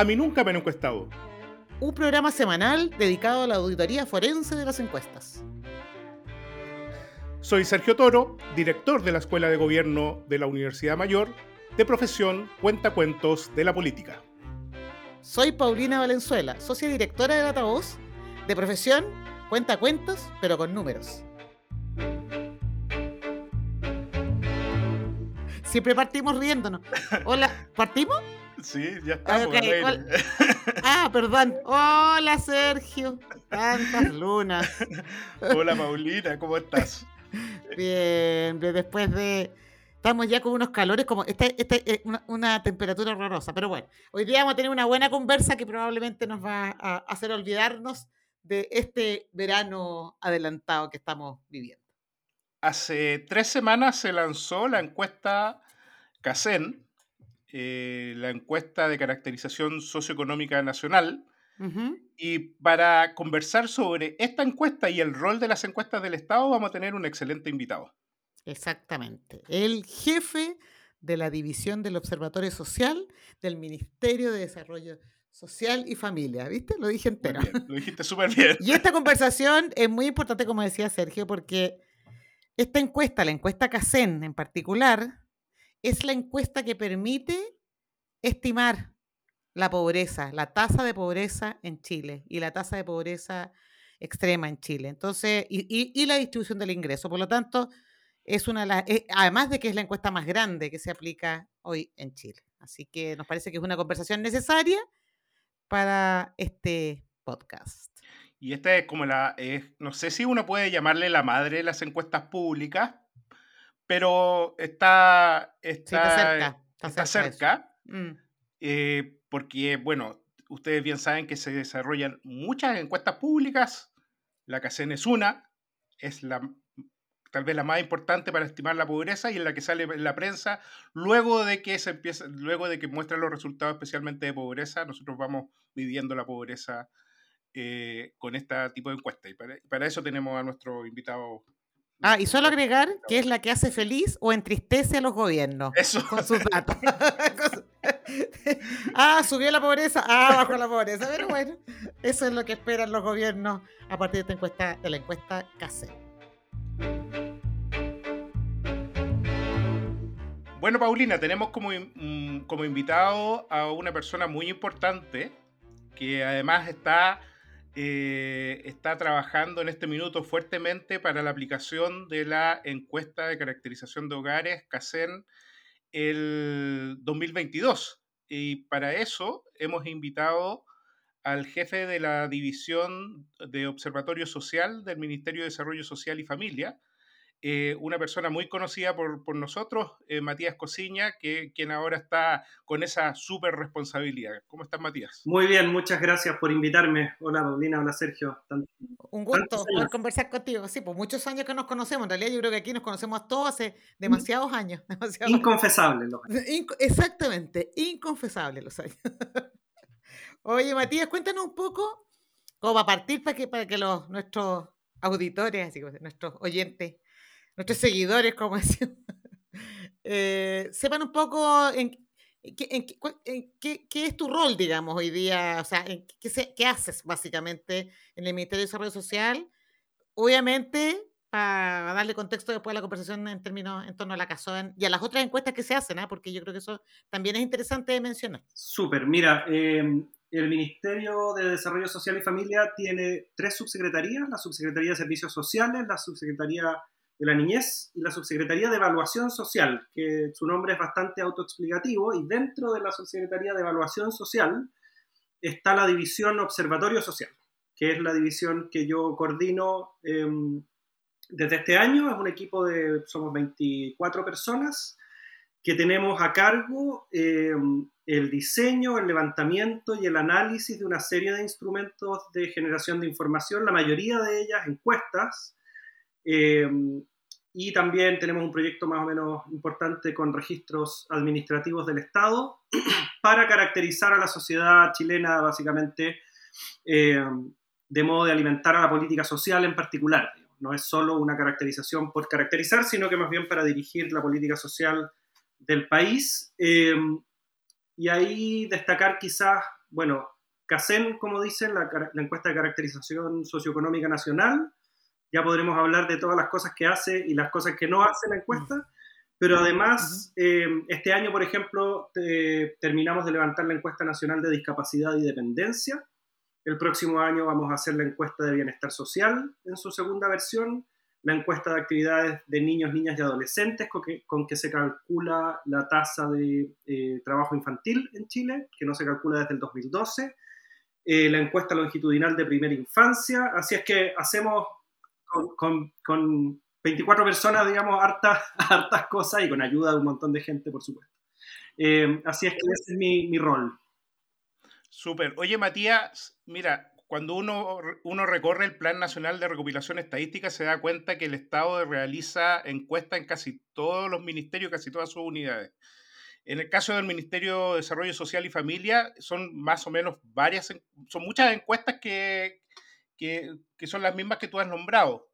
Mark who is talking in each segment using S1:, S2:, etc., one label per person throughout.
S1: A mí nunca me han encuestado.
S2: Un programa semanal dedicado a la auditoría forense de las encuestas.
S1: Soy Sergio Toro, director de la Escuela de Gobierno de la Universidad Mayor, de profesión Cuentacuentos de la Política.
S2: Soy Paulina Valenzuela, socia directora de Datavoz, de profesión Cuentacuentos, pero con números. Siempre partimos riéndonos. Hola, ¿partimos?
S1: Sí, ya estamos.
S2: Okay, ah, perdón. Hola, Sergio. Tantas lunas.
S1: Hola, Paulina, ¿cómo estás?
S2: Bien, después de... Estamos ya con unos calores como... Esta, esta es una, temperatura horrorosa, pero bueno, hoy día vamos a tener una buena conversa que probablemente nos va a hacer olvidarnos de este verano adelantado que estamos viviendo.
S1: Hace tres semanas se lanzó la encuesta CACEN, eh, la encuesta de caracterización socioeconómica nacional, y para conversar sobre esta encuesta y el rol de las encuestas del Estado, vamos a tener un excelente invitado.
S2: Exactamente. El jefe de la División del Observatorio Social del Ministerio de Desarrollo Social y Familia. ¿Viste? Lo dije entero.
S1: lo dijiste súper bien.
S2: Y esta conversación es muy importante, como decía Sergio, porque esta encuesta, la encuesta CACEN en particular, es la encuesta que permite estimar la pobreza, la tasa de pobreza en Chile y la tasa de pobreza extrema en Chile. Entonces, y, la distribución del ingreso. Por lo tanto, es una de eh, además de que es la encuesta más grande que se aplica hoy en Chile. Así que nos parece que es una conversación necesaria para este podcast.
S1: Y esta es como la, no sé si uno puede llamarle la madre de las encuestas públicas, pero está, está, cerca. Está, cerca. Mm. Eh, porque, bueno, ustedes bien saben que se desarrollan muchas encuestas públicas, la CACEN es una, es la tal vez la más importante para estimar la pobreza y en la que sale en la prensa luego de que se empieza, luego de que muestran los resultados especialmente de pobreza, nosotros vamos midiendo la pobreza eh, con este tipo de encuesta y para, eso tenemos a nuestro invitado
S2: Ah, y solo agregar que es la que hace feliz o entristece a los gobiernos
S1: Eso.
S2: con sus datos. ah, subió la pobreza, ah, bajó la pobreza. Pero bueno, eso es lo que esperan los gobiernos a partir de esta encuesta, de la encuesta CACE.
S1: Bueno, Paulina, tenemos como, mm, como invitado a una persona muy importante que además está eh, está trabajando en este minuto fuertemente para la aplicación de la encuesta de caracterización de hogares CACEN el 2022. Y para eso hemos invitado al jefe de la División de Observatorio Social del Ministerio de Desarrollo Social y Familia, eh, una persona muy conocida por, por nosotros, eh, Matías Cosiña, que, quien ahora está con esa súper responsabilidad. ¿Cómo estás, Matías?
S3: Muy bien, muchas gracias por invitarme. Hola, Paulina, hola, Sergio.
S2: Un gusto poder conversar contigo. Sí, pues muchos años que nos conocemos. En realidad, yo creo que aquí nos conocemos todos hace demasiados años.
S3: Inconfesable los años.
S2: exactamente, inconfesable los años. Oye, Matías, cuéntanos un poco, cómo va a partir para que, para que los, nuestros auditores, así nuestros oyentes, nuestros seguidores, como decimos, eh, sepan un poco en, qué, es tu rol, digamos, hoy día, o sea, qué, haces básicamente en el Ministerio de Desarrollo Social. Obviamente, para darle contexto después a la conversación en términos en torno a la CASON y a las otras encuestas que se hacen, ¿ah? porque yo creo que eso también es interesante de mencionar.
S3: Súper, mira, em, el Ministerio de Desarrollo Social y Familia tiene tres subsecretarías, la Subsecretaría de Servicios Sociales, la Subsecretaría de la Niñez y la Subsecretaría de Evaluación Social, que su nombre es bastante autoexplicativo, y dentro de la Subsecretaría de Evaluación Social está la División Observatorio Social, que es la división que yo coordino em, desde este año. Es un equipo de, somos 24 personas, que tenemos a cargo em, el diseño, el levantamiento y el análisis de una serie de instrumentos de generación de información, la mayoría de ellas encuestas, em, y también tenemos un proyecto más o menos importante con registros administrativos del Estado para caracterizar a la sociedad chilena básicamente eh, de modo de alimentar a la política social en particular. No es solo una caracterización por caracterizar, sino que más bien para dirigir la política social del país. Eh, y ahí destacar quizás bueno, CACEN, como dicen, la, la, encuesta de caracterización socioeconómica nacional. Ya podremos hablar de todas las cosas que hace y las cosas que no hace la encuesta. Pero además, eh, este año, por ejemplo, terminamos de levantar la encuesta nacional de discapacidad y dependencia. El próximo año vamos a hacer la encuesta de bienestar social en su segunda versión, la encuesta de actividades de niños, niñas y adolescentes, con que, con que se calcula la tasa de eh, trabajo infantil en Chile, que no se calcula desde el 2012, eh, la encuesta longitudinal de primera infancia. Así es que hacemos con, con 24 personas, digamos, hartas, hartas cosas y con ayuda de un montón de gente, por supuesto. Eh, así es que ese es mi, mi rol.
S1: Súper. Oye, Matías, mira, cuando uno, uno recorre el Plan Nacional de Recopilación Estadística, se da cuenta que el Estado realiza encuestas en casi todos los ministerios, casi todas sus unidades. En el caso del Ministerio de Desarrollo Social y Familia, son más o menos varias, son muchas encuestas que, que, que son las mismas que tú has nombrado.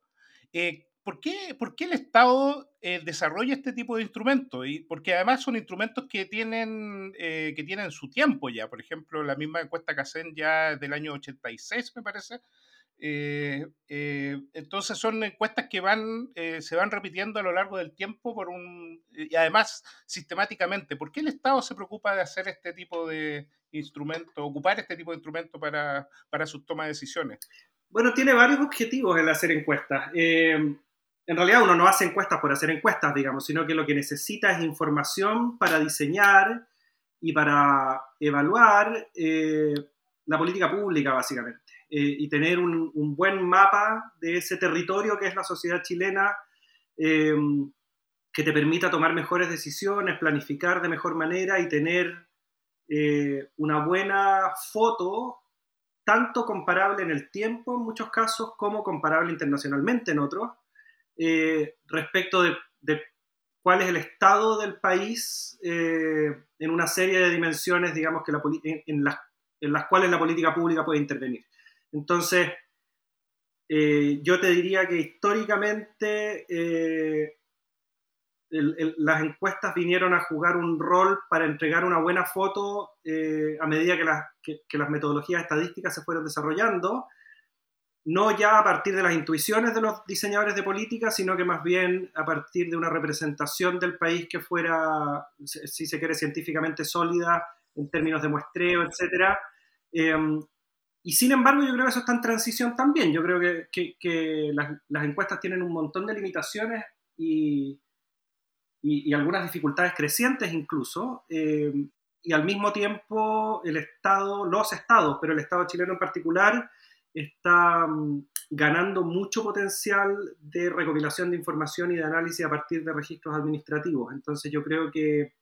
S1: Eh, ¿por qué, ¿por qué el Estado eh, desarrolla este tipo de instrumentos? Y porque además son instrumentos que tienen, eh, que tienen su tiempo ya. Por ejemplo, la misma encuesta que hacen ya del año 86, me parece. Eh, entonces son encuestas que van, se van repitiendo a lo largo del tiempo por un, y además sistemáticamente. ¿Por qué el Estado se preocupa de hacer este tipo de instrumentos, ocupar este tipo de instrumentos para, para sus tomas de decisiones?
S3: Bueno, tiene varios objetivos el hacer encuestas. En realidad uno no hace encuestas por hacer encuestas, digamos, sino que lo que necesita es información para diseñar y para evaluar eh, la política pública, básicamente, eh, y tener un, buen mapa de ese territorio que es la sociedad chilena, eh, que te permita tomar mejores decisiones, planificar de mejor manera y tener una buena foto, tanto comparable en el tiempo en muchos casos como comparable internacionalmente en otros, eh, respecto de, cuál es el estado del país eh, en una serie de dimensiones, digamos, que en, las, en, las, cuales la política pública puede intervenir. Entonces, eh, yo te diría que históricamente las encuestas vinieron a jugar un rol para entregar una buena foto a medida que las, las metodologías estadísticas se fueron desarrollando no ya a partir de las intuiciones de los diseñadores de política, sino que más bien a partir de una representación del país que fuera, si se quiere, científicamente sólida en términos de muestreo, etc. Em, y sin embargo, yo creo que eso está en transición también. Yo creo que, las, encuestas tienen un montón de limitaciones y, y, algunas dificultades crecientes incluso. Em, y al mismo tiempo, el Estado, los estados, pero el Estado chileno en particular, está mm, ganando mucho potencial de recopilación de información y de análisis a partir de registros administrativos. Entonces yo creo que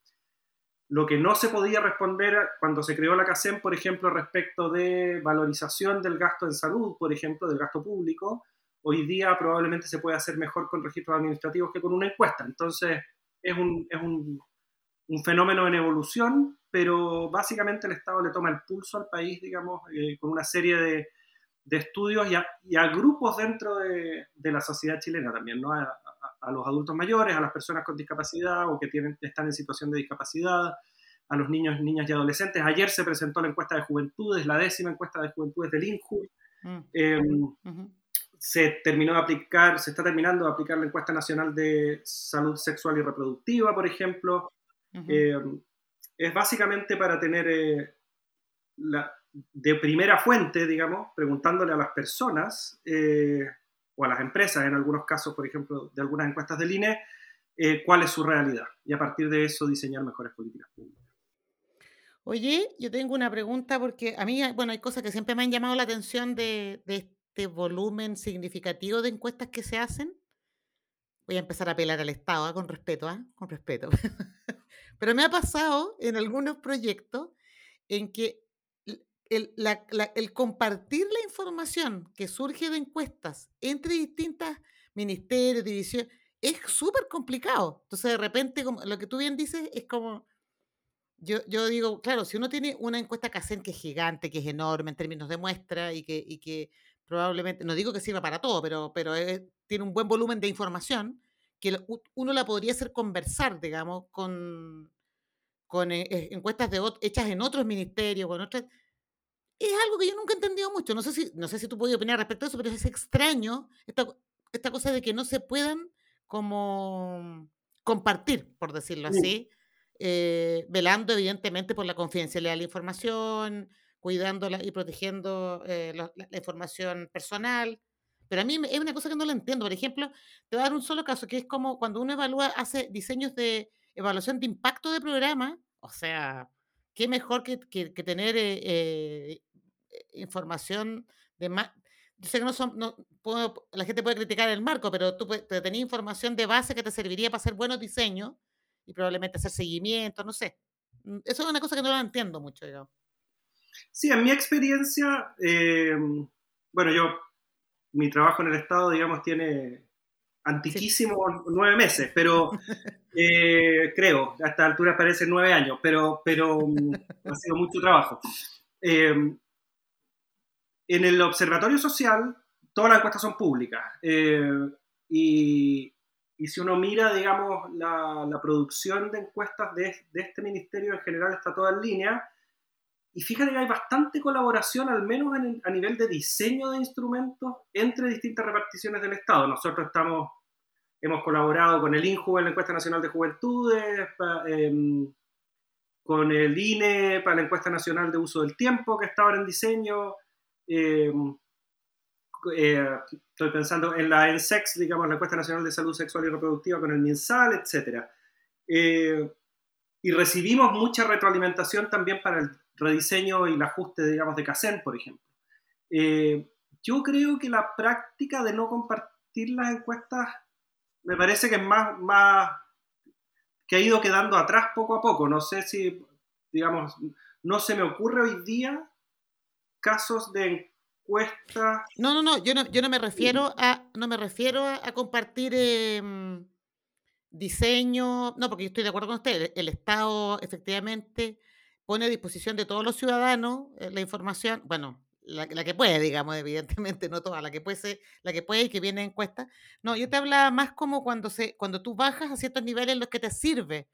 S3: lo que no se podía responder cuando se creó la CACEM, por ejemplo, respecto de valorización del gasto en salud, por ejemplo, del gasto público, hoy día probablemente se puede hacer mejor con registros administrativos que con una encuesta. Entonces es un, es un, un fenómeno en evolución, pero básicamente el Estado le toma el pulso al país, digamos, eh, con una serie de de estudios y a, grupos dentro de, la sociedad chilena también, ¿no? A, los adultos mayores, a las personas con discapacidad o que tienen, están en situación de discapacidad, a los niños, niñas y adolescentes. Ayer se presentó la encuesta de juventudes, la décima encuesta de juventudes del INJU. Mm. Em, se terminó de aplicar, se está terminando de aplicar la encuesta nacional de salud sexual y reproductiva, por ejemplo. Em, es básicamente para tener eh, la, de primera fuente, digamos, preguntándole a las personas eh, o a las empresas, en algunos casos, por ejemplo, de algunas encuestas del INE, eh, cuál es su realidad y a partir de eso diseñar mejores políticas públicas.
S2: Oye, yo tengo una pregunta porque a mí, bueno, hay cosas que siempre me han llamado la atención de, este volumen significativo de encuestas que se hacen. Voy a empezar a apelar al Estado, ¿ah? con respeto, ¿ah? con respeto. Pero me ha pasado en algunos proyectos en que el, compartir la información que surge de encuestas entre distintas ministerios, divisiones, es súper complicado. Entonces, de repente, como, lo que tú bien dices es como, yo, yo digo, claro, si uno tiene una encuesta CACEN que es gigante, que es enorme en términos de muestra y que, y que probablemente, no digo que sirva para todo, pero, pero tiene un buen volumen de información, que uno la podría hacer conversar, digamos, con, con eh, encuestas de, hechas en otros ministerios, con otras es algo que yo nunca he entendido mucho. No sé si, no sé si tú puedes opinar respecto a eso, pero es extraño esta, esta cosa de que no se puedan como compartir, por decirlo así, eh, velando evidentemente por la confidencialidad de la información, cuidándola y protegiendo eh, la, información personal. Pero a mí es una cosa que no lo entiendo. Por ejemplo, te voy a dar un solo caso, que es como cuando uno evalúa, hace diseños de evaluación de impacto de programa, o sea, qué mejor que, tener eh, información de más, yo sé que no son, no, la gente puede criticar el marco, pero tú te tenías información de base que te serviría para hacer buenos diseños y probablemente hacer seguimiento, no sé. Mm, eso es una cosa que no la entiendo mucho, digamos.
S3: Sí, en mi experiencia, eh, bueno, yo, mi trabajo en el Estado, digamos, tiene antiquísimos nueve meses, pero eh, creo, a esta altura parece nueve años, pero, pero mm, ha sido mucho trabajo. Eh, en el observatorio social, todas las encuestas son públicas. Eh, y, si uno mira, digamos, la, producción de encuestas de, este ministerio en general está toda en línea. Y fíjate que hay bastante colaboración, al menos a nivel de diseño de instrumentos, entre distintas reparticiones del Estado. Nosotros estamos, hemos colaborado con el INJU en la Encuesta Nacional de Juventudes, em, con el INE para la Encuesta Nacional de Uso del Tiempo, que está ahora en diseño, eh, eh, estoy pensando en la ENSEX, digamos, la Encuesta Nacional de Salud Sexual y Reproductiva con el MinSal, etc. Eh, y recibimos mucha retroalimentación también para el rediseño y el ajuste, digamos, de CACEN, por ejemplo. yo creo que la práctica de no compartir las encuestas me parece que es más, que ha ido quedando atrás poco a poco. No sé si, digamos, no se me ocurre hoy día casos de encuesta.
S2: No, no, no, yo no, yo no me refiero a, no me refiero a, compartir em, diseño, no, porque yo estoy de acuerdo con usted, el, Estado efectivamente pone a disposición de todos los ciudadanos eh, la información, bueno, la, que puede, digamos, evidentemente, no toda, la que puede ser, la que puede y que viene en encuesta. No, yo te hablaba más como cuando se, cuando tú bajas a ciertos niveles en los que te sirve,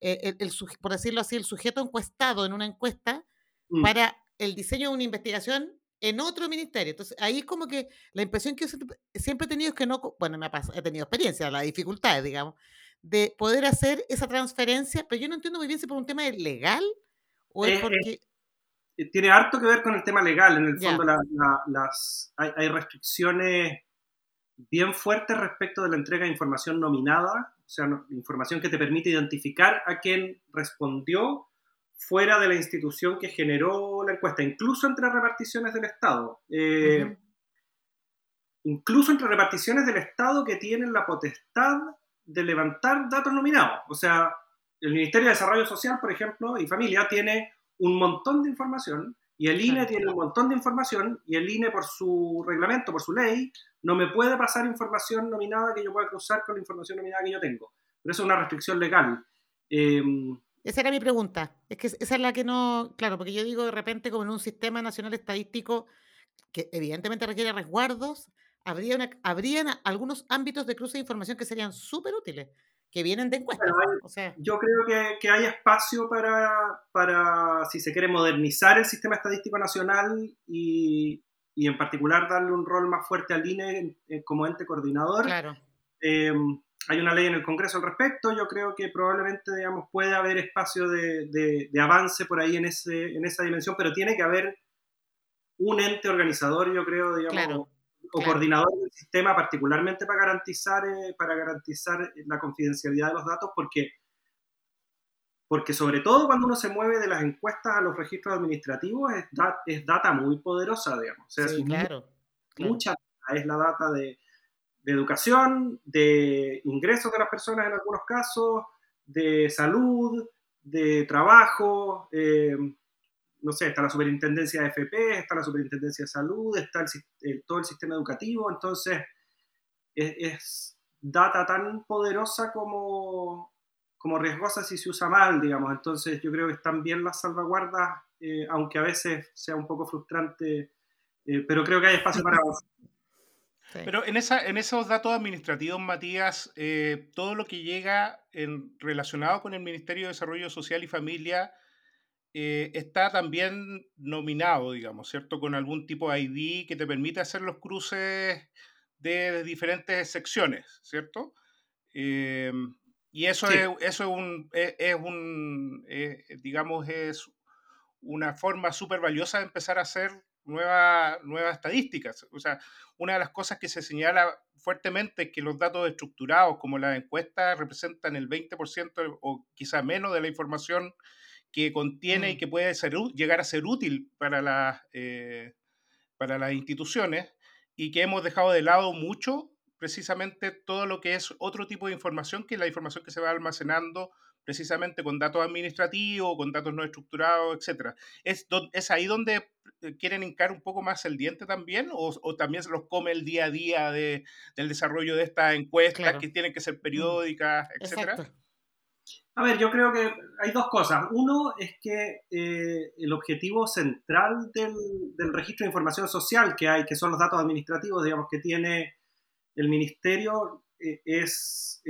S2: eh, el, por decirlo así, el sujeto encuestado en una encuesta mm. para el diseño de una investigación en otro ministerio. Entonces, ahí es como que la impresión que yo siempre he tenido es que no, bueno, me ha he tenido experiencia, las dificultades, digamos, de poder hacer esa transferencia, pero yo no entiendo muy bien si por un tema legal o es porque...
S3: tiene harto que ver con el tema legal. En el fondo, las, hay, restricciones bien fuertes respecto de la entrega de información nominada, o sea, información que te permite identificar a quién respondió fuera de la institución que generó la encuesta, incluso entre reparticiones del Estado. Eh, incluso entre reparticiones del Estado que tienen la potestad de levantar datos nominados. O sea, el Ministerio de Desarrollo Social, por ejemplo, y Familia tiene un montón de información y el INE tiene un montón de información y el INE por su reglamento, por su ley, no me puede pasar información nominada que yo pueda cruzar con la información nominada que yo tengo. Pero eso es una restricción legal. Eh,
S2: esa era mi pregunta. Es que esa es la que no, claro, porque yo digo de repente como en un sistema nacional estadístico que evidentemente requiere resguardos, habría una, habrían algunos ámbitos de cruce de información que serían súper útiles, que vienen de o sea,
S3: yo creo que, que, hay espacio para, para, si se quiere, modernizar el sistema estadístico nacional y, y en particular darle un rol más fuerte al INE como ente coordinador.
S2: Claro.
S3: Em, hay una ley en el Congreso al respecto, yo creo que probablemente, digamos, puede haber espacio de, de, avance por ahí en, ese, en esa dimensión, pero tiene que haber un ente organizador, yo creo, digamos, o coordinador del sistema, particularmente para garantizar, eh, para garantizar la confidencialidad de los datos, porque, porque sobre todo cuando uno se mueve de las encuestas a los registros administrativos, es, es data muy poderosa, digamos. O sea,
S2: sí, claro,
S3: mucha es la data de de educación, de ingresos de las personas en algunos casos, de salud, de trabajo, eh, no sé, está la superintendencia de FP, está la superintendencia de salud, está todo el sistema educativo, entonces es, data tan poderosa como, como riesgosa si se usa mal, digamos, entonces yo creo que están bien las salvaguardas, eh, aunque a veces sea un poco frustrante, eh, pero creo que hay espacio para
S1: pero en, esa, en esos datos administrativos, Matías, eh, todo lo que llega en, relacionado con el Ministerio de Desarrollo Social y Familia eh, está también nominado, digamos, ¿cierto? Con algún tipo de ID que te permite hacer los cruces de diferentes secciones, ¿cierto? Eh, y eso, es, eso es un, es, un digamos, es una forma súper valiosa de empezar a hacer nuevas nuevas estadísticas. O sea, una de las cosas que se señala fuertemente es que los datos estructurados, como las encuestas, representan el 20% o quizá menos de la información que contiene y mm. que puede ser, llegar a ser útil para las, eh, para las instituciones y que hemos dejado de lado mucho precisamente todo lo que es otro tipo de información, que es la información que se va almacenando precisamente con datos administrativos, con datos no estructurados, etc. ¿Es, ¿Es ahí donde eh, quieren hincar un poco más el diente también? ¿O, también se los come el día a día de, del desarrollo de estas encuestas que tienen que ser mm. periódicas, etcétera?
S3: A ver, yo creo que hay dos cosas. Uno es que eh, el objetivo central del, del, registro de información social que hay, que son los datos administrativos, digamos, que tiene el ministerio, eh, es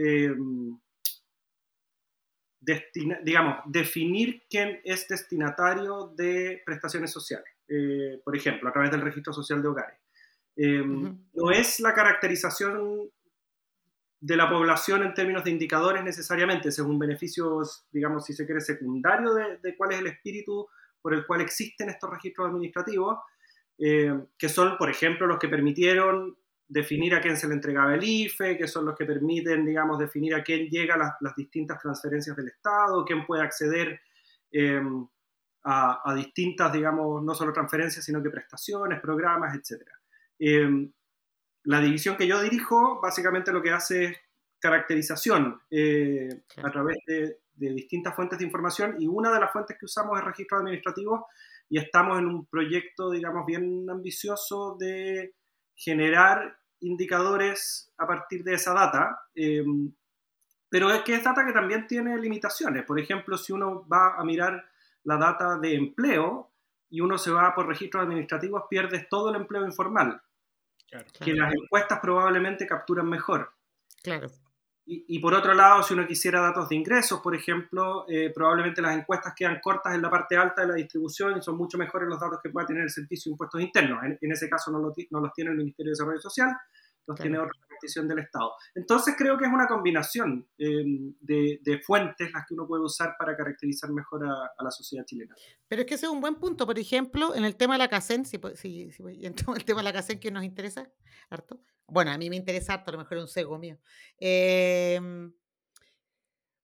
S3: digamos, definir quién es destinatario de prestaciones sociales, eh, por ejemplo, a través del registro social de hogares. Em, no es la caracterización de la población en términos de indicadores necesariamente, según beneficios, digamos, si se quiere, secundario de, cuál es el espíritu por el cual existen estos registros administrativos, eh, que son, por ejemplo, los que permitieron definir a quién se le entregaba el IFE, que son los que permiten, digamos, definir a quién llegan las, distintas transferencias del Estado, quién puede acceder em, a, distintas, digamos, no solo transferencias, sino que prestaciones, programas, etc. la división que yo dirijo básicamente lo que hace es caracterización eh, a través de, de, distintas fuentes de información y una de las fuentes que usamos es registro administrativo y estamos en un proyecto, digamos, bien ambicioso de generar indicadores a partir de esa data, em, pero es que es data que también tiene limitaciones. Por ejemplo, si uno va a mirar la data de empleo y uno se va por registros administrativos, pierdes todo el empleo informal, que las encuestas probablemente capturan mejor.
S2: Claro.
S3: Y, por otro lado, si uno quisiera datos de ingresos, por ejemplo, eh, probablemente las encuestas quedan cortas en la parte alta de la distribución y son mucho mejores los datos que pueda tener el Servicio de Impuestos Internos. En, ese caso no, no, los tiene el Ministerio de Desarrollo Social, los tiene otra del Estado. Entonces creo que es una combinación em, de, fuentes las que uno puede usar para caracterizar mejor a, la sociedad chilena.
S2: Pero es que ese es un buen punto. Por ejemplo, en el tema de la CACEN, si, si, si en el tema de la CACEN que nos interesa harto, bueno, a mí me interesa a lo mejor un cego mío. Em,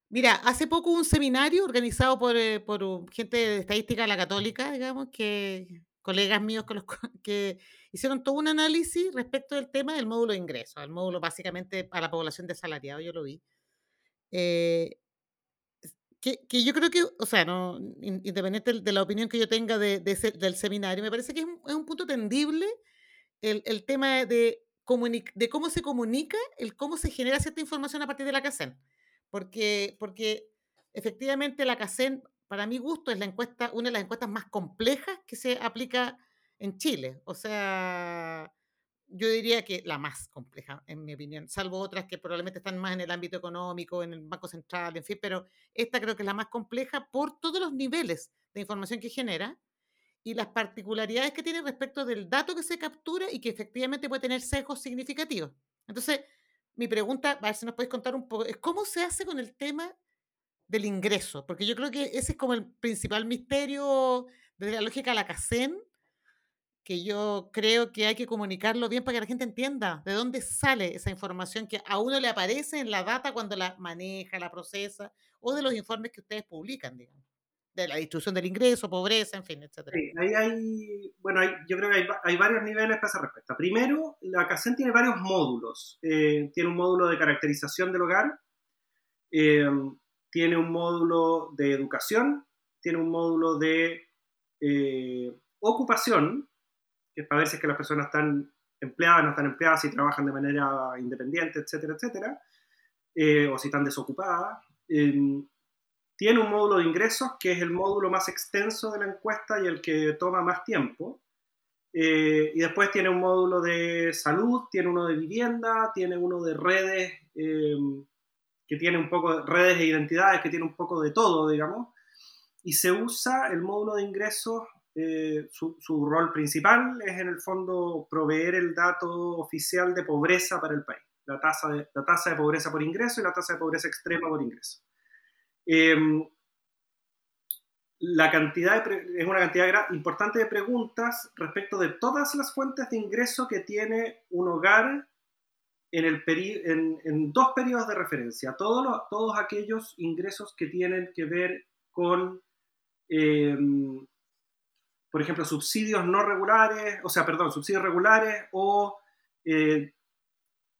S2: mira, hace poco un seminario organizado por, eh, por gente de estadística de la católica, digamos, que colegas míos que, los, que hicieron todo un análisis respecto del tema del módulo de ingresos, el módulo básicamente para la población desalariada, yo lo vi. Eh, que, que, yo creo que, o sea, no, independiente de la opinión que yo tenga de, del seminario, me parece que es un, es un punto tendible el, el tema de de cómo se comunica, el cómo se genera cierta información a partir de la CACEN. Porque, porque efectivamente la CACEN, para mi gusto, es la encuesta, una de las encuestas más complejas que se aplica en Chile. O sea, yo diría que la más compleja, en mi opinión, salvo otras que probablemente están más en el ámbito económico, en el Banco Central, en fin, pero esta creo que es la más compleja por todos los niveles de información que genera y las particularidades que tiene respecto del dato que se captura y que efectivamente puede tener sesgos significativos. Entonces, mi pregunta, a ver si nos podéis contar un poco, es cómo se hace con el tema del ingreso, porque yo creo que ese es como el principal misterio desde la lógica de la CACEN, que yo creo que hay que comunicarlo bien para que la gente entienda de dónde sale esa información que a uno le aparece en la data cuando la maneja, la procesa, o de los informes que ustedes publican, digamos de la distribución del ingreso, pobreza, en fin, etc.
S3: Sí, ahí hay, bueno, yo creo que hay, hay, varios niveles para esa respuesta. Primero, la CACEN tiene varios módulos. Eh, tiene un módulo de caracterización del hogar, eh, tiene un módulo de educación, tiene un módulo de eh, ocupación, que es para ver si que las personas están empleadas, no están empleadas, si trabajan de manera independiente, etcétera, etcétera, o si están desocupadas tiene un módulo de ingresos que es el módulo más extenso de la encuesta y el que toma más tiempo. Eh, y después tiene un módulo de salud, tiene uno de vivienda, tiene uno de redes, em, que tiene un poco de redes e identidades, que tiene un poco de todo, digamos. y se usa el módulo de ingresos, eh, su, su, rol principal es en el fondo proveer el dato oficial de pobreza para el país, la tasa de, la tasa de pobreza por ingreso y la tasa de pobreza extrema por ingreso. Em, la cantidad es una cantidad importante de preguntas respecto de todas las fuentes de ingreso que tiene un hogar en, dos periodos de referencia. Todos aquellos ingresos que tienen que ver con, em, por ejemplo, subsidios no regulares, o sea, perdón, subsidios regulares o eh,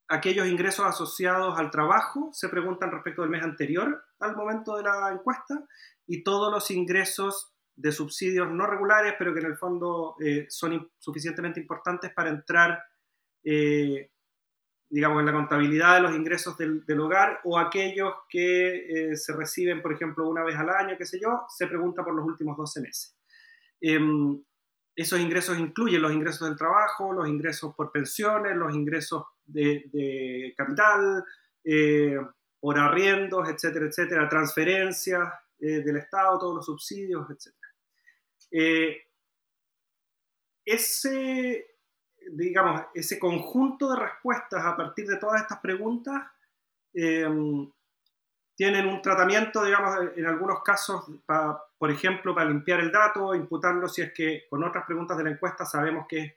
S3: aquellos ingresos asociados al trabajo, se preguntan respecto del mes anterior al momento de la encuesta y todos los ingresos de subsidios no regulares, pero que en el fondo eh, son suficientemente importantes para entrar, eh, digamos, en la contabilidad de los ingresos del, hogar o aquellos que eh, se reciben, por ejemplo, una vez al año, qué sé yo, se pregunta por los últimos 12 meses. Em, esos ingresos incluyen los ingresos del trabajo, los ingresos por pensiones, los ingresos de, capital, por arriendos, etcétera, etcétera, transferencias, eh, del Estado, todos los subsidios, etc. Eh, ese, digamos, ese conjunto de respuestas a partir de todas estas preguntas em, tienen un tratamiento, digamos, en algunos casos, por ejemplo, para limpiar el dato, imputarlo si es que con otras preguntas de la encuesta sabemos que es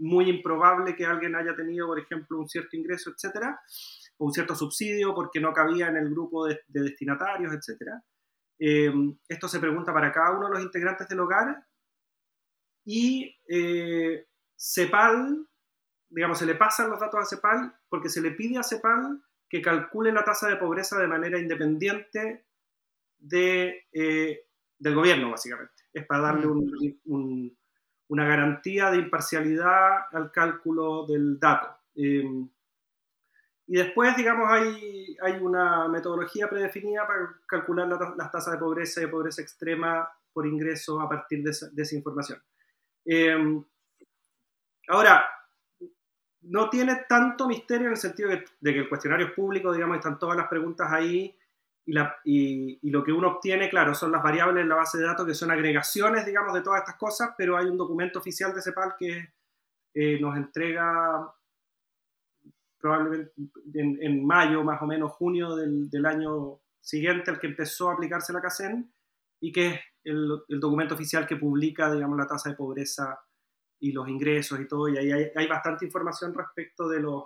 S3: muy improbable que alguien haya tenido, por ejemplo, un cierto ingreso, etcétera, o un cierto subsidio porque no cabía en el grupo de, de destinatarios, etcétera. Eh, esto se pregunta para cada uno de los integrantes del hogar y eh, CEPAL, digamos, se le pasan los datos a CEPAL porque se le pide a CEPAL que calcule la tasa de pobreza de manera independiente de, eh, del gobierno, básicamente. Es para darle una garantía de imparcialidad al cálculo del dato. Y después, digamos, hay, hay una metodología predefinida para calcular las tasas de pobreza y de pobreza extrema por ingreso a partir de esa, información. Em, ahora, no tiene tanto misterio en el sentido de, que el cuestionario es público, digamos, están todas las preguntas ahí y, lo que uno obtiene, claro, son las variables en la base de datos que son agregaciones, digamos, de todas estas cosas, pero hay un documento oficial de CEPAL que eh, nos entrega probablemente en, mayo, más o menos junio del, del, año siguiente al que empezó a aplicarse la CACEN y que es el, el, documento oficial que publica, digamos, la tasa de pobreza y los ingresos y todo, y ahí hay, bastante información respecto de, los,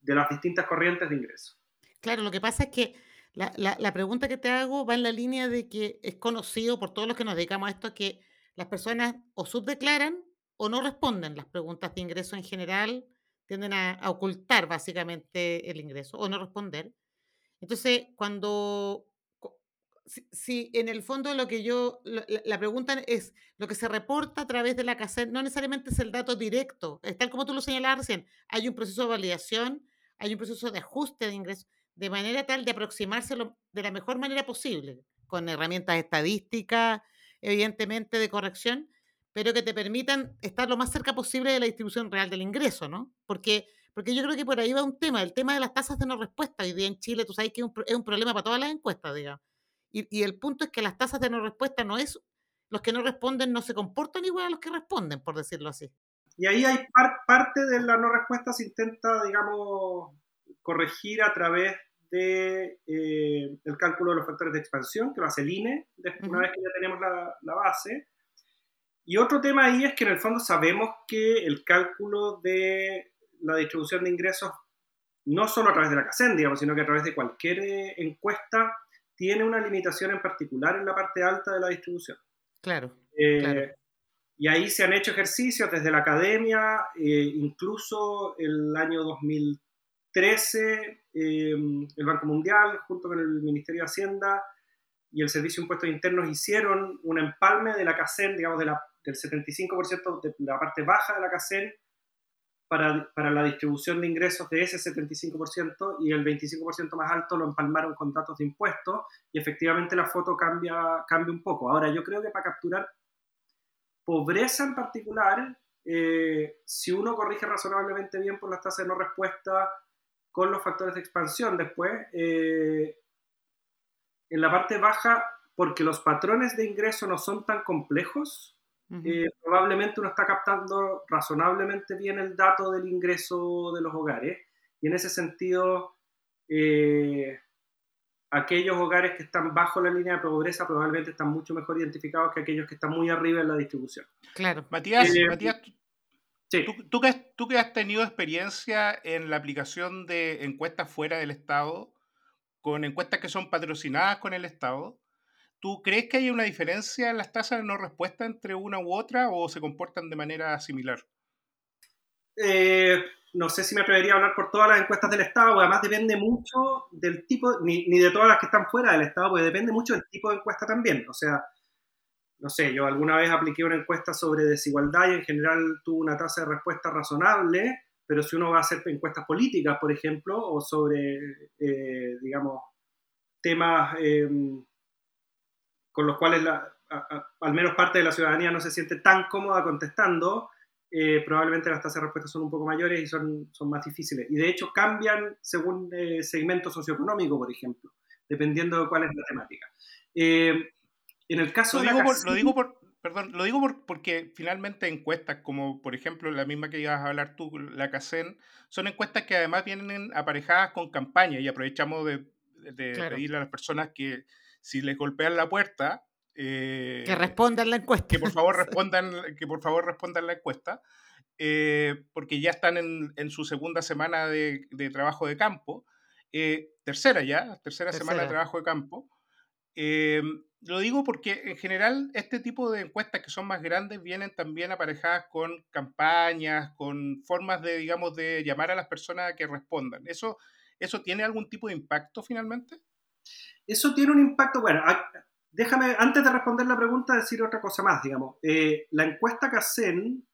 S3: de las distintas corrientes de ingresos.
S2: Claro, lo que pasa es que la, la, pregunta que te hago va en la línea de que es conocido por todos los que nos dedicamos a esto que las personas o subdeclaran o no responden las preguntas de ingreso en general tienden a, ocultar básicamente el ingreso o no responder. Entonces, cuando, si, en el fondo lo que yo, la, pregunta es, lo que se reporta a través de la CACEN no necesariamente es el dato directo, es tal como tú lo señalabas recién, hay un proceso de validación, hay un proceso de ajuste de ingresos, de manera tal de aproximárselo de la mejor manera posible, con herramientas estadísticas, evidentemente de corrección, pero que te permitan estar lo más cerca posible de la distribución real del ingreso, ¿no? Porque, porque yo creo que por ahí va un tema, el tema de las tasas de no respuesta. Hoy día en Chile, tú sabes que es un, problema para todas las encuestas, digamos. Y, y, el punto es que las tasas de no respuesta no es, los que no responden no se comportan igual a los que responden, por decirlo así.
S3: Y ahí hay parte de la no respuesta se intenta, digamos, corregir a través de eh, el cálculo de los factores de expansión, que lo hace el INE, una vez que ya tenemos la, la base, y otro tema ahí es que en el fondo sabemos que el cálculo de la distribución de ingresos, no solo a través de la CACEN, digamos, sino que a través de cualquier eh, encuesta, tiene una limitación en particular en la parte alta de la distribución.
S2: Claro.
S3: Eh, y ahí se han hecho ejercicios desde la academia, eh, incluso el año 2013, el Banco Mundial, junto con el Ministerio de Hacienda y el Servicio de Impuestos Internos, hicieron un empalme de la CACEN, digamos, de la del 75% de la parte baja de la CACEN para, para, la distribución de ingresos de ese 75% y el 25% más alto lo empalmaron con datos de impuestos y efectivamente la foto cambia, cambia un poco. Ahora, yo creo que para capturar pobreza en particular, eh, si uno corrige razonablemente bien por las tasas de no respuesta con los factores de expansión después, eh, en la parte baja porque los patrones de ingreso no son tan complejos, eh, probablemente uno está captando razonablemente bien el dato del ingreso de los hogares. Y en ese sentido, eh, aquellos hogares que están bajo la línea de pobreza probablemente están mucho mejor identificados que aquellos que están muy arriba en la distribución.
S1: Claro. Matías, eh, Matías ¿tú, que tú que has tenido experiencia en la aplicación de encuestas fuera del Estado, con encuestas que son patrocinadas con el Estado, ¿tú crees que hay una diferencia en las tasas de no respuesta entre una u otra o se comportan de manera similar?
S3: Eh, no sé si me atrevería a hablar por todas las encuestas del Estado, porque además depende mucho del tipo, ni, ni, de todas las que están fuera del Estado, porque depende mucho del tipo de encuesta también. O sea, no sé, yo alguna vez apliqué una encuesta sobre desigualdad y en general tuvo una tasa de respuesta razonable, pero si uno va a hacer encuestas políticas, por ejemplo, o sobre, eh, digamos, temas em, con los cuales al menos parte de la ciudadanía no se siente tan cómoda contestando, eh, probablemente las tasas de respuesta son un poco mayores y son, son más difíciles. Y de hecho cambian según eh, segmento socioeconómico, por ejemplo, dependiendo de cuál es la temática. Eh, en el caso
S1: lo
S3: de
S1: digo por, lo digo por, perdón, lo digo por, porque finalmente encuestas como por ejemplo la misma que ibas a hablar tú, la CACEN, son encuestas que además vienen aparejadas con campaña y aprovechamos de, de pedirle a las personas que si les golpean la puerta,
S2: eh, que respondan la encuesta.
S1: Que por favor respondan, que por favor respondan la encuesta, eh, porque ya están en, en, su segunda semana de, de trabajo de campo, eh, tercera ya, tercera, semana de trabajo de campo. lo digo porque en general este tipo de encuestas que son más grandes vienen también aparejadas con campañas, con formas de, digamos, de llamar a las personas a que respondan. ¿Eso, eso tiene algún tipo de impacto finalmente?
S3: Eso tiene un impacto, bueno, Déjame, antes de responder la pregunta, decir otra cosa más, digamos. Eh, la encuesta CACEN,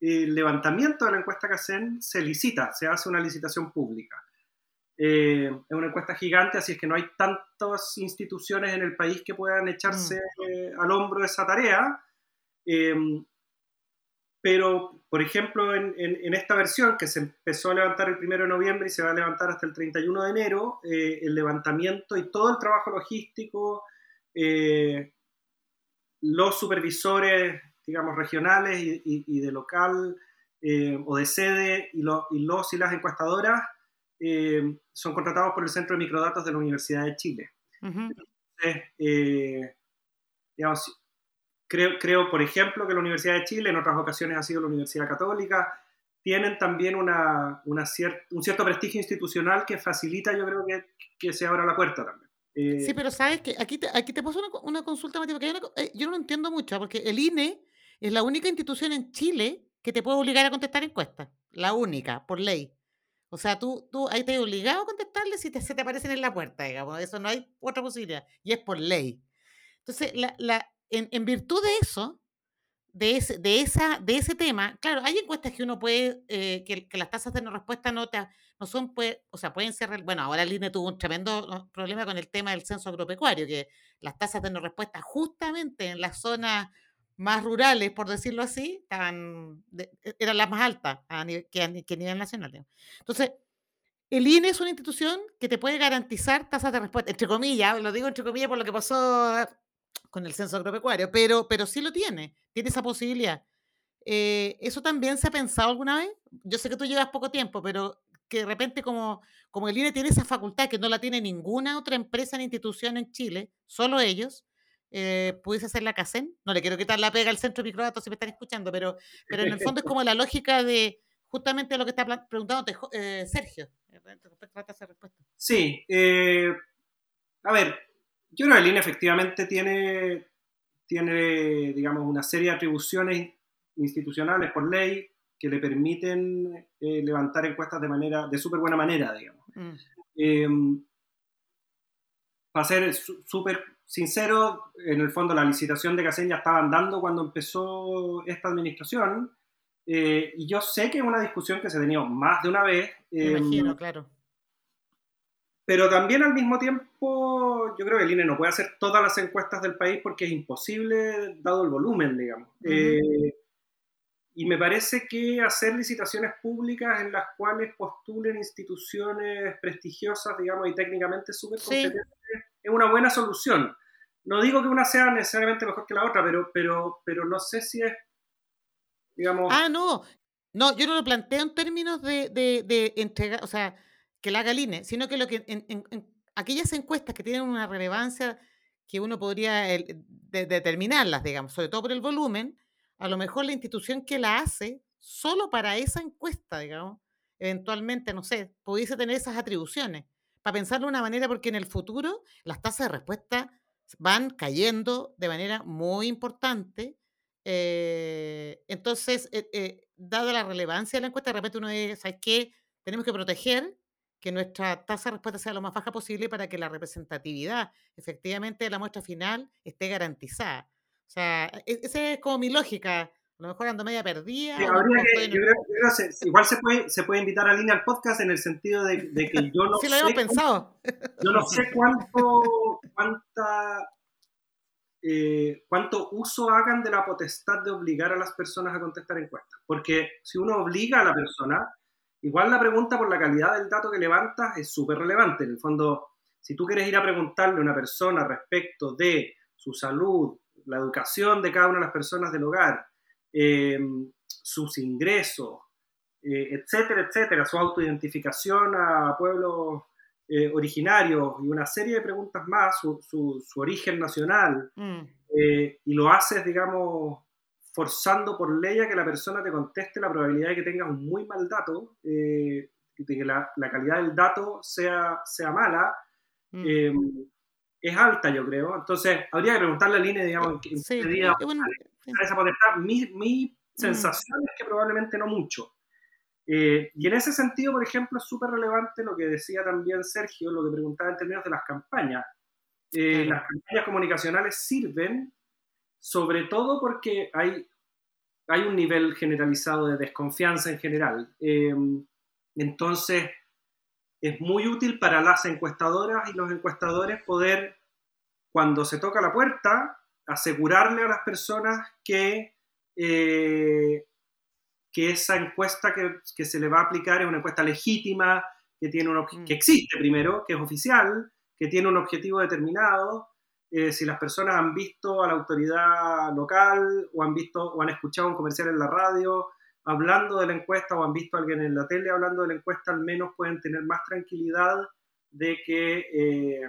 S3: el levantamiento de la encuesta CACEN se licita, se hace una licitación pública. Eh, es una encuesta gigante, así es que no hay tantas instituciones en el país que puedan echarse mm. eh, al hombro esa tarea. pero, por ejemplo, en, en, esta versión que se empezó a levantar el 1 de noviembre y se va a levantar hasta el 31 de enero, el levantamiento y todo el trabajo logístico, eh, los supervisores, digamos, regionales y, de local eh, o de sede y, y, los y las encuestadoras eh, son contratados por el Centro de Microdatos de la Universidad de Chile. digamos, creo, creo, por ejemplo, que la Universidad de Chile, en otras ocasiones ha sido la Universidad Católica, tienen también una, una un cierto prestigio institucional que facilita, yo creo, que, que se abra la puerta también.
S2: Sí, eh, pero sabes que aquí te, aquí te una, una consulta, Mati, porque eh, yo no lo entiendo mucho, porque el INE es la única institución en Chile que te puede obligar a contestar encuestas. La única, por ley. O sea, tú, tú ahí te obligado a contestarle si te, se te aparecen en la puerta, digamos. Eso no hay otra posibilidad. Y es por ley. Entonces, la, la, en, virtud de eso, de ese, de, esa, de ese tema, claro, hay encuestas que uno puede, eh, que, que, las tasas de no respuesta no, te, no son, pues, o sea, pueden ser, bueno, ahora el INE tuvo un tremendo problema con el tema del censo agropecuario, que las tasas de no respuesta justamente en las zonas más rurales, por decirlo así, estaban, e, eran las más altas a nivel, que, a, nivel nacional. Entonces, el INE es una institución que te puede garantizar tasas de respuesta, entre comillas, lo digo entre comillas por lo que pasó con el censo agropecuario, pero, pero sí lo tiene, tiene esa posibilidad. Eh, ¿Eso también se ha pensado alguna vez? Yo sé que tú llevas poco tiempo, pero que de repente como, como el INE tiene esa facultad que no la tiene ninguna otra empresa ni institución en Chile, solo ellos, eh, pudiese hacer la CACEN. No le quiero quitar la pega al centro de microdatos si me están escuchando, pero, pero en el fondo es como la lógica de justamente lo que está preguntándote eh, Sergio,
S3: Sí, eh, a ver, yo creo que el INE efectivamente tiene, tiene, digamos, una serie de atribuciones institucionales por ley que le permiten eh, levantar encuestas de manera, de súper buena manera, digamos. Mm. Em, para ser súper sincero, en el fondo la licitación de Casen ya estaba andando cuando empezó esta administración, eh, y yo sé que es una discusión que se ha tenido más de una vez.
S2: Me imagino, em, claro.
S3: Pero también al mismo tiempo, yo creo que el INE no puede hacer todas las encuestas del país porque es imposible dado el volumen, digamos. Eh, y me parece que hacer licitaciones públicas en las cuales postulen instituciones prestigiosas, digamos, y técnicamente súper competentes, es una buena solución. no digo que una sea necesariamente mejor que la otra, pero, pero, pero no sé si es, digamos...
S2: Ah, no, no, yo no lo planteo en términos de, de, de entregar, o sea, que la haga el INE, sino que lo que aquellas encuestas que tienen una relevancia que uno podría el- de- determinarlas, digamos, sobre todo por el volumen, a lo mejor la institución que la hace, solo para esa encuesta, digamos, eventualmente, no sé, pudiese tener esas atribuciones, para pensarlo de una manera, porque en el futuro las tasas de respuesta van cayendo de manera muy importante. eh, entonces, eh, eh, dada la relevancia de la encuesta, de repente uno dice, ¿sabes qué? Tenemos que proteger que nuestra tasa de respuesta sea lo más baja posible para que la representatividad efectivamente de la muestra final esté garantizada. O sea, e- esa es como mi lógica. A lo mejor ando media perdida.
S3: Sí, que-
S2: en
S3: yo creo- yo creo se- igual se puede, se puede invitar a Línea al podcast en el sentido de, de que yo no
S2: Sí, lo habíamos
S3: sé
S2: pensado.
S3: Yo no sé cuánto, cuánta, eh, cuánto uso hagan de la potestad de obligar a las personas a contestar encuestas. Porque si uno obliga a la persona, igual la pregunta por la calidad del dato que levantas es súper relevante. En el fondo, si tú quieres ir a preguntarle a una persona respecto de su salud, la educación de cada una de las personas del hogar, eh, sus ingresos, eh, etcétera, etcétera, su autoidentificación a pueblos eh, originarios y una serie de preguntas más, su, su- su origen nacional,
S2: Mm,
S3: eh, y lo haces, digamos, forzando por ley a que la persona te conteste, la probabilidad de que tengas un muy mal dato, eh, de que la, la calidad del dato sea, sea mala,
S2: mm.
S3: eh, es alta, yo creo. Entonces, habría que preguntarle a Line, digamos, en
S2: Sí,
S3: qué
S2: bueno, sí.
S3: esa potestad. Mi, mi sensación es que probablemente no mucho. Eh, y en ese sentido, por ejemplo, es súper relevante lo que decía también Sergio, lo que preguntaba en términos de las campañas. Eh,
S2: Claro.
S3: Las campañas comunicacionales sirven sobre todo porque hay, hay un nivel generalizado de desconfianza en general. Eh, entonces, es muy útil para las encuestadoras y los encuestadores poder, cuando se toca la puerta, asegurarle a las personas que, eh, que esa encuesta que, que se le va a aplicar es una encuesta legítima, que, tiene un
S2: Mm.
S3: que existe primero, que es oficial, que tiene un objetivo determinado. Eh, si las personas han visto a la autoridad local o han visto o han escuchado un comercial en la radio hablando de la encuesta o han visto a alguien en la tele hablando de la encuesta, al menos pueden tener más tranquilidad de que, eh,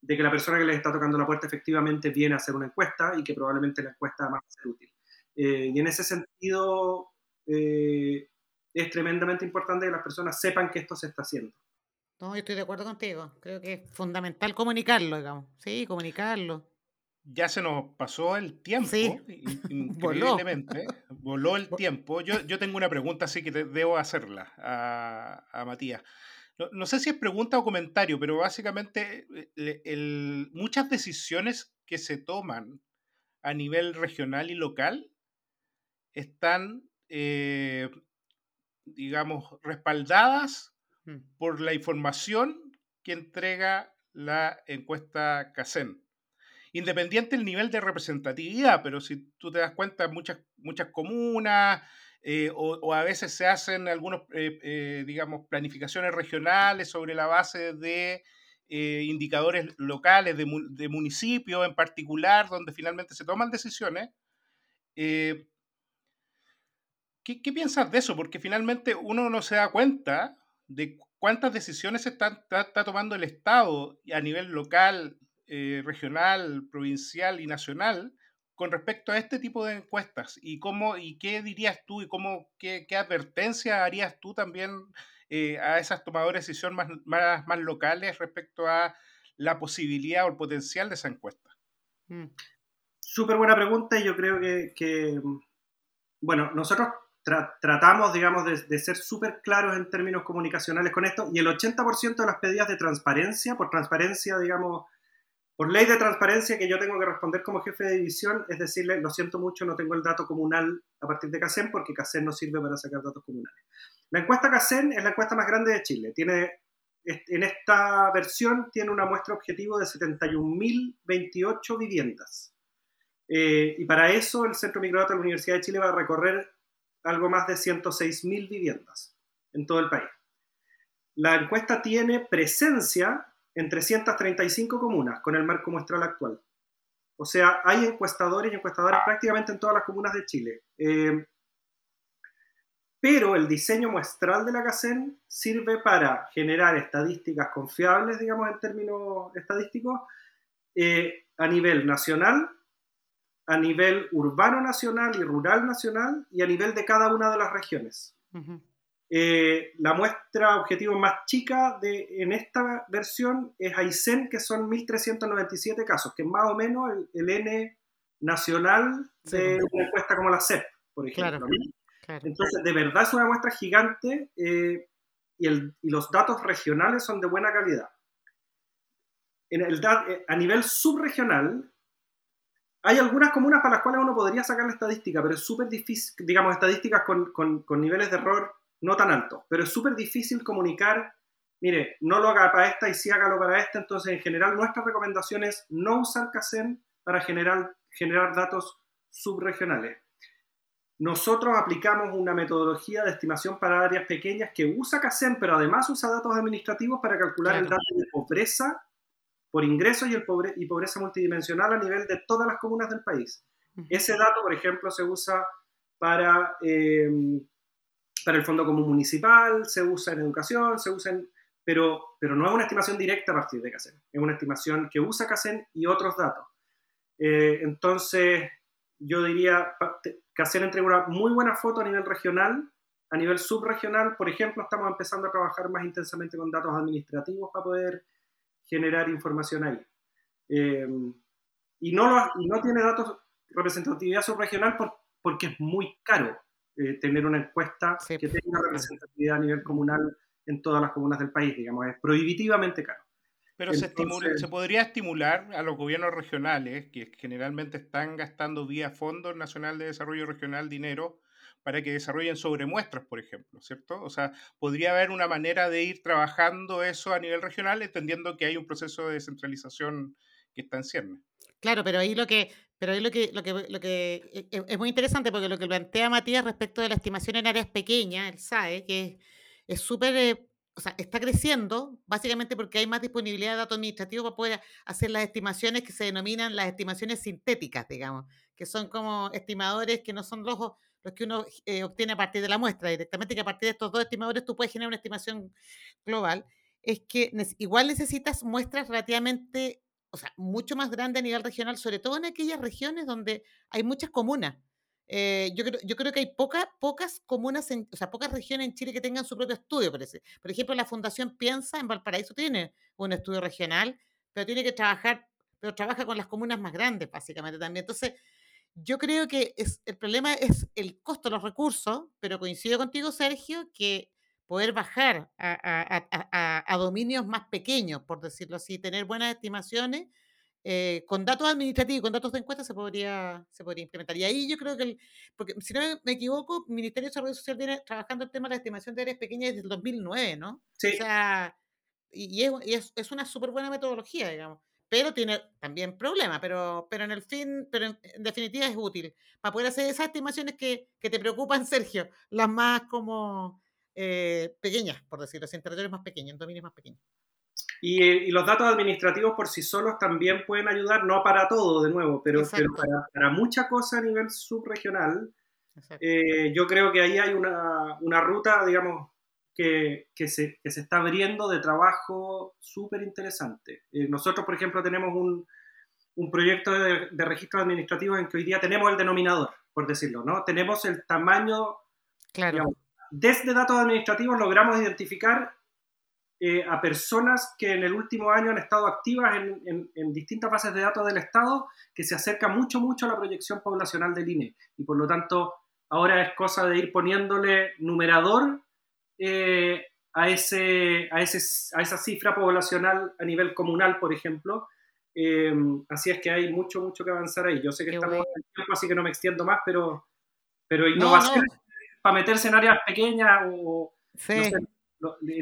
S3: de que la persona que les está tocando la puerta efectivamente viene a hacer una encuesta y que probablemente la encuesta además va a ser útil. Eh, y en ese sentido es tremendamente importante que las personas sepan que esto se está haciendo.
S2: No, yo estoy de acuerdo contigo. Creo que es fundamental comunicarlo, digamos. Sí, comunicarlo.
S1: Ya se nos pasó el tiempo,
S2: Sí. Voló.
S1: increíblemente. Voló el tiempo. Yo, yo tengo una pregunta, así que te- debo hacerla a, a Matías. No, no sé si es pregunta o comentario, pero básicamente eh, el- el- muchas decisiones que se toman a nivel regional y local están, eh, digamos, respaldadas. Por la información que entrega la encuesta CACEN. Independiente del nivel de representatividad, pero si tú te das cuenta, muchas, muchas comunas eh, o, a veces se hacen algunos, eh, eh, digamos, planificaciones regionales sobre la base de eh, indicadores locales, de, de municipios en particular, donde finalmente se toman decisiones. Eh, ¿Qué, qué piensas de eso? Porque finalmente uno no se da cuenta de cu- cuántas decisiones está, está- tomando el Estado a nivel local, eh, regional, provincial y nacional con respecto a este tipo de encuestas. ¿Y, cómo, y qué dirías tú y cómo, qué, qué advertencia harías tú también eh, a esas tomadores de decisión más, más, más locales respecto a la posibilidad o el potencial de esa encuesta?
S2: Mm.
S3: Súper buena pregunta y yo creo que, bueno, nosotros tra- tratamos, digamos, de, ser súper claros en términos comunicacionales con esto y el 80% de las pedidas de transparencia, por transparencia, digamos, por ley de transparencia que yo tengo que responder como jefe de división, es decirle, lo siento mucho, no tengo el dato comunal a partir de CACEN porque CACEN no sirve para sacar datos comunales. La encuesta CACEN es la encuesta más grande de Chile. Tiene, en esta versión tiene una muestra objetivo de 71.028 viviendas. Eh, y para eso el Centro Microdatos de la Universidad de Chile va a recorrer algo más de 106.000 viviendas en todo el país. La encuesta tiene presencia en 335 comunas con el marco muestral actual. O sea, hay encuestadores y encuestadoras prácticamente en todas las comunas de Chile. Eh, pero el diseño muestral de la CACEN sirve para generar estadísticas confiables, digamos, en términos estadísticos, eh, a nivel nacional, a nivel urbano nacional y rural nacional y a nivel de cada una de las regiones. Eh, la muestra objetivo más chica de, en esta versión es Aysén, que son 1.397 casos, que es más o menos el, N nacional de una encuesta como la CEP, por ejemplo. Entonces, de verdad es una muestra gigante eh, y, y, los datos regionales son de buena calidad. En el, eh, a nivel subregional, hay algunas comunas para las cuales uno podría sacar la estadística, pero es súper difícil, digamos, estadísticas con, con, con, niveles de error no tan altos, pero es súper difícil comunicar, mire, no lo haga para esta y sí hágalo para esta, entonces en general nuestra recomendación es no usar CACEN para generar, generar datos subregionales. Nosotros aplicamos una metodología de estimación para áreas pequeñas que usa CACEN, pero además usa datos administrativos para calcular el dato de pobreza por ingresos y, el pobre, y pobreza multidimensional a nivel de todas las comunas del país. Ese dato, por ejemplo, se usa para, eh, para el Fondo Común Municipal, se usa en educación, se usa en... Pero, pero no es una estimación directa a partir de CACEN, es una estimación que usa CACEN y otros datos. Eh, entonces, yo diría, CACEN entrega una muy buena foto a nivel regional, a nivel subregional, por ejemplo, estamos empezando a trabajar más intensamente con datos administrativos para poder generar información ahí. Eh, y, no no tiene datos representatividad subregional por, porque es muy caro eh, tener una encuesta que tenga representatividad a nivel comunal en todas las comunas del país, digamos, es prohibitivamente caro.
S1: Pero se, se podría estimular a los gobiernos regionales, que generalmente están gastando vía Fondo Nacional de Desarrollo Regional dinero, para que desarrollen sobre muestras, por ejemplo, ¿cierto? O sea, podría haber una manera de ir trabajando eso a nivel regional, entendiendo que hay un proceso de descentralización que está en ciernes.
S2: Claro, pero ahí lo que, pero ahí lo que, lo que, lo que e, e, es muy interesante porque lo que plantea Matías respecto de la estimación en áreas pequeñas, el SAE, que es súper, eh, o sea, está creciendo básicamente porque hay más disponibilidad de datos administrativos para poder hacer las estimaciones que se denominan las estimaciones sintéticas, digamos, que son como estimadores que no son los los que uno eh, obtiene a partir de la muestra directamente, que a partir de estos dos estimadores tú puedes generar una estimación global, es que igual necesitas muestras relativamente, o sea, mucho más grandes a nivel regional, sobre todo en aquellas regiones donde hay muchas comunas. Eh, yo, creo, yo creo que hay poca, pocas comunas, en, o sea, pocas regiones en Chile que tengan su propio estudio, parece. Por ejemplo, la Fundación Piensa en Valparaíso tiene un estudio regional, pero tiene que trabajar, pero trabaja con las comunas más grandes, básicamente también. Entonces, yo creo que es, el problema es el costo de los recursos, pero coincido contigo, Sergio, que poder bajar a, dominios más pequeños, por decirlo así, tener buenas estimaciones, eh, con datos administrativos, con datos de encuesta se podría, se podría implementar. Y ahí yo creo que, porque si no me equivoco, el Ministerio de Desarrollo Social viene trabajando el tema de la estimación de áreas pequeñas desde el 2009, ¿no? Sí. O sea, y, es, es, es, una súper buena metodología, digamos pero tiene también problemas, pero, pero en el fin, pero en, definitiva es útil para poder hacer esas estimaciones que, que te preocupan, Sergio, las más como eh, pequeñas, por decirlo así, en territorios más pequeños, en dominios más pequeños.
S3: Y, y, los datos administrativos por sí solos también pueden ayudar, no para todo, de nuevo, pero, pero para, para mucha cosa a nivel subregional. Eh, yo creo que ahí hay una, una ruta, digamos, que, se, está abriendo de trabajo súper interesante. Eh, nosotros, por ejemplo, tenemos un, proyecto de, registro administrativo en que hoy día tenemos el denominador, por decirlo, ¿no? Tenemos el tamaño... Claro. desde datos administrativos logramos identificar eh, a personas que en el último año han estado activas en, en, distintas bases de datos del Estado que se acerca mucho, mucho a la proyección poblacional del INE. Y por lo tanto, ahora es cosa de ir poniéndole numerador eh, a, ese, a, ese, a esa cifra poblacional a nivel comunal, por ejemplo. Eh, así es que hay mucho, mucho que avanzar ahí. Yo sé que estamos en el tiempo, así que no me extiendo más, pero, pero innovación para meterse en áreas pequeñas o...
S2: Sí.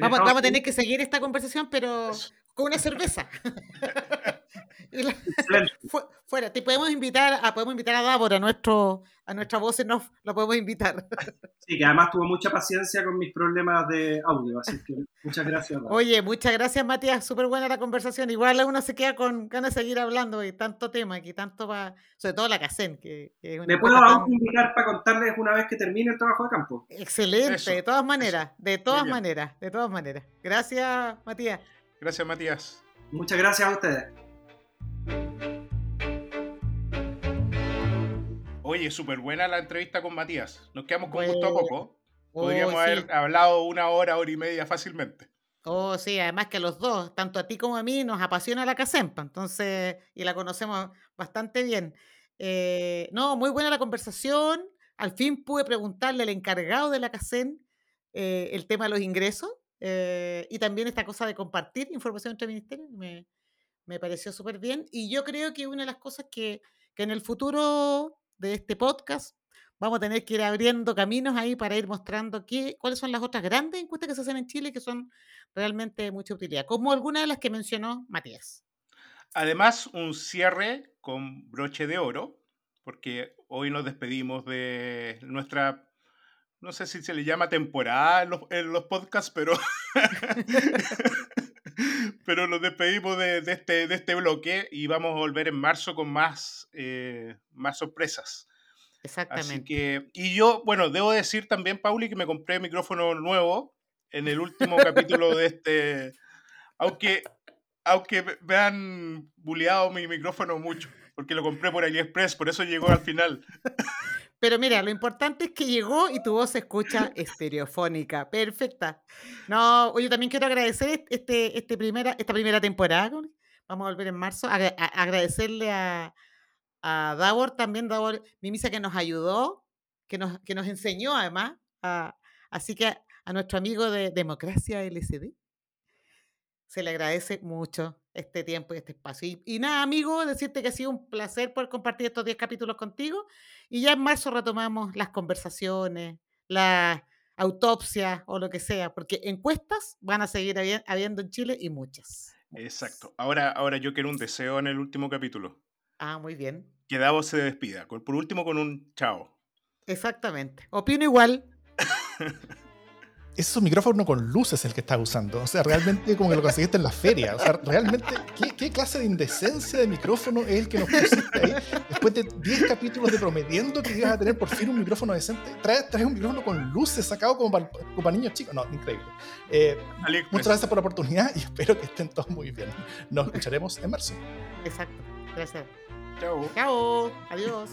S2: vamos, vamos, a tener que seguir esta conversación, pero con una cerveza. fuera, te podemos invitar a, podemos invitar a Davor, a nuestro, a nuestra voz en off, lo podemos invitar.
S3: Sí, que además tuvo mucha paciencia con mis problemas de audio, así que muchas gracias.
S2: Oye, muchas gracias Matías, súper buena la conversación. Igual uno se queda con ganas de seguir hablando y tanto tema aquí, tanto para, sobre todo la CACEN, que,
S3: Me puedo invitar para contarles una vez que termine el trabajo de campo.
S2: Excelente, de todas maneras, de todas maneras, de todas maneras. Gracias Matías.
S1: Gracias Matías.
S3: Muchas gracias a ustedes.
S1: Oye, súper buena la entrevista con Matías. Nos quedamos con gusto a poco. Podríamos oh, haber hablado una hora, hora y media fácilmente.
S2: Oh, sí, además que los dos, tanto a ti como a mí, nos apasiona la Casempa, entonces, y la conocemos bastante bien. Eh, no, muy buena la conversación. Al fin pude preguntarle al encargado de la CACEN eh, el tema de los ingresos eh, y también esta cosa de compartir información entre ministerios. Me, me pareció súper bien. Y yo creo que una de las cosas que, que en el futuro de este podcast vamos a tener que ir abriendo caminos ahí para ir mostrando qué, cuáles son las otras grandes encuestas que se hacen en Chile que son realmente de mucha utilidad, como algunas de las que mencionó Matías.
S1: Además, un cierre con broche de oro, porque hoy nos despedimos de nuestra, no sé si se le llama temporada en los, en los podcasts, pero Pero nos despedimos de, este, de este bloque y vamos a volver en marzo con más, eh, más sorpresas.
S2: Exactamente.
S1: Así que, y yo, bueno, debo decir también, Pauli, que me compré micrófono nuevo en el último capítulo de este. Aunque, aunque me han bulleado mi micrófono mucho, porque lo compré por AliExpress, por eso llegó al final.
S2: Pero mira, lo importante es que llegó y tu voz se escucha estereofónica. Perfecta. No, yo también quiero agradecer este, este primera, esta primera temporada. Vamos a volver en marzo. agradecerle a, a Davor también, Davor Mimisa, que nos ayudó, que nos, que nos enseñó además. así que a nuestro amigo de Democracia LCD se le agradece mucho este tiempo y este espacio. Y, nada, amigo, decirte que ha sido un placer poder compartir estos 10 capítulos contigo. Y ya en marzo retomamos las conversaciones, las autopsias o lo que sea, porque encuestas van a seguir habiendo en Chile y muchas.
S1: Exacto. Ahora, ahora yo quiero un deseo en el último capítulo.
S2: Ah, muy bien.
S1: Que Davos se despida. Por último, con un chao.
S2: Exactamente. Opino igual.
S4: es un micrófono con luces el que estás usando. O sea, realmente como que lo conseguiste en la feria. O sea, realmente, ¿qué, clase de indecencia de micrófono es el que nos pusiste ahí? Después de 10 capítulos de prometiendo que ibas a tener por fin un micrófono decente, traes, traes un micrófono con luces sacado como para, niños chicos. No, increíble. Eh, muchas gracias por la oportunidad y espero que estén todos muy bien. Nos escucharemos en marzo.
S2: Exacto. Gracias.
S1: Chao.
S2: Chao. Adiós.